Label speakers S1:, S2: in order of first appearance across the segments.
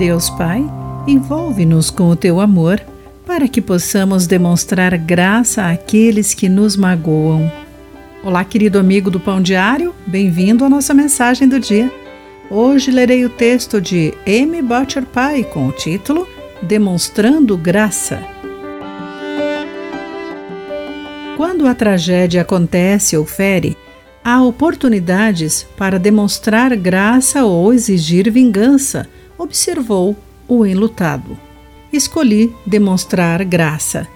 S1: Deus Pai, envolve-nos com o teu amor para que possamos demonstrar graça àqueles que nos magoam. Olá, querido amigo do Pão Diário, bem-vindo à nossa mensagem do dia. Hoje lerei o texto de M. Butcher Pai com o título Demonstrando Graça. Quando a tragédia acontece ou fere, há oportunidades para demonstrar graça ou exigir vingança, observou o enlutado. Escolhi demonstrar graça.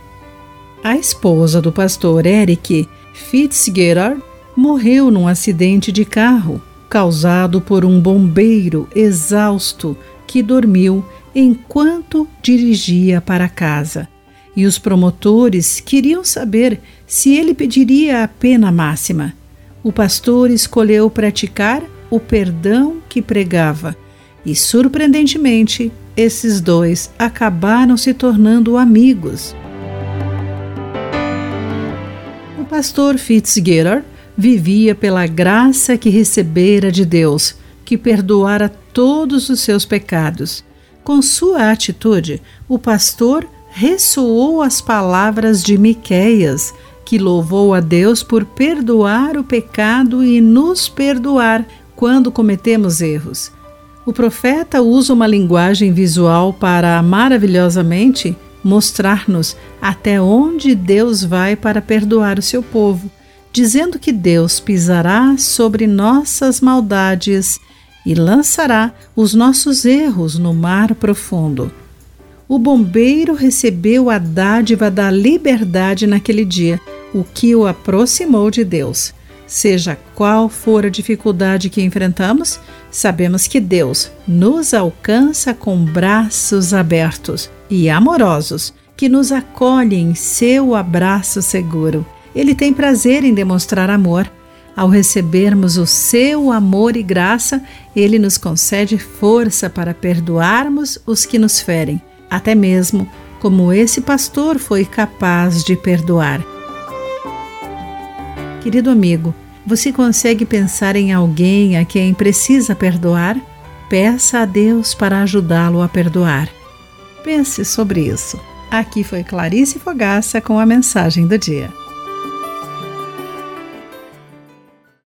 S1: A esposa do pastor Eric Fitzgerald morreu num acidente de carro causado por um bombeiro exausto que dormiu enquanto dirigia para casa. E os promotores queriam saber se ele pediria a pena máxima o pastor escolheu praticar o perdão que pregava, e surpreendentemente, esses dois acabaram se tornando amigos. O pastor Fitzgerald vivia pela graça que recebera de Deus, que perdoara todos os seus pecados. Com sua atitude, o pastor ressoou as palavras de Miqueias, que louvou a Deus por perdoar o pecado e nos perdoar quando cometemos erros. O profeta usa uma linguagem visual para maravilhosamente mostrar-nos até onde Deus vai para perdoar o seu povo, dizendo que Deus pisará sobre nossas maldades e lançará os nossos erros no mar profundo. O bombeiro recebeu a dádiva da liberdade naquele dia o que o aproximou de Deus. Seja qual for a dificuldade que enfrentamos, sabemos que Deus nos alcança com braços abertos e amorosos, que nos acolhem em seu abraço seguro. Ele tem prazer em demonstrar amor. Ao recebermos o seu amor e graça, ele nos concede força para perdoarmos os que nos ferem, até mesmo como esse pastor foi capaz de perdoar. Querido amigo, você consegue pensar em alguém a quem precisa perdoar? Peça a Deus para ajudá-lo a perdoar. Pense sobre isso. Aqui foi Clarice Fogaça com a mensagem do dia.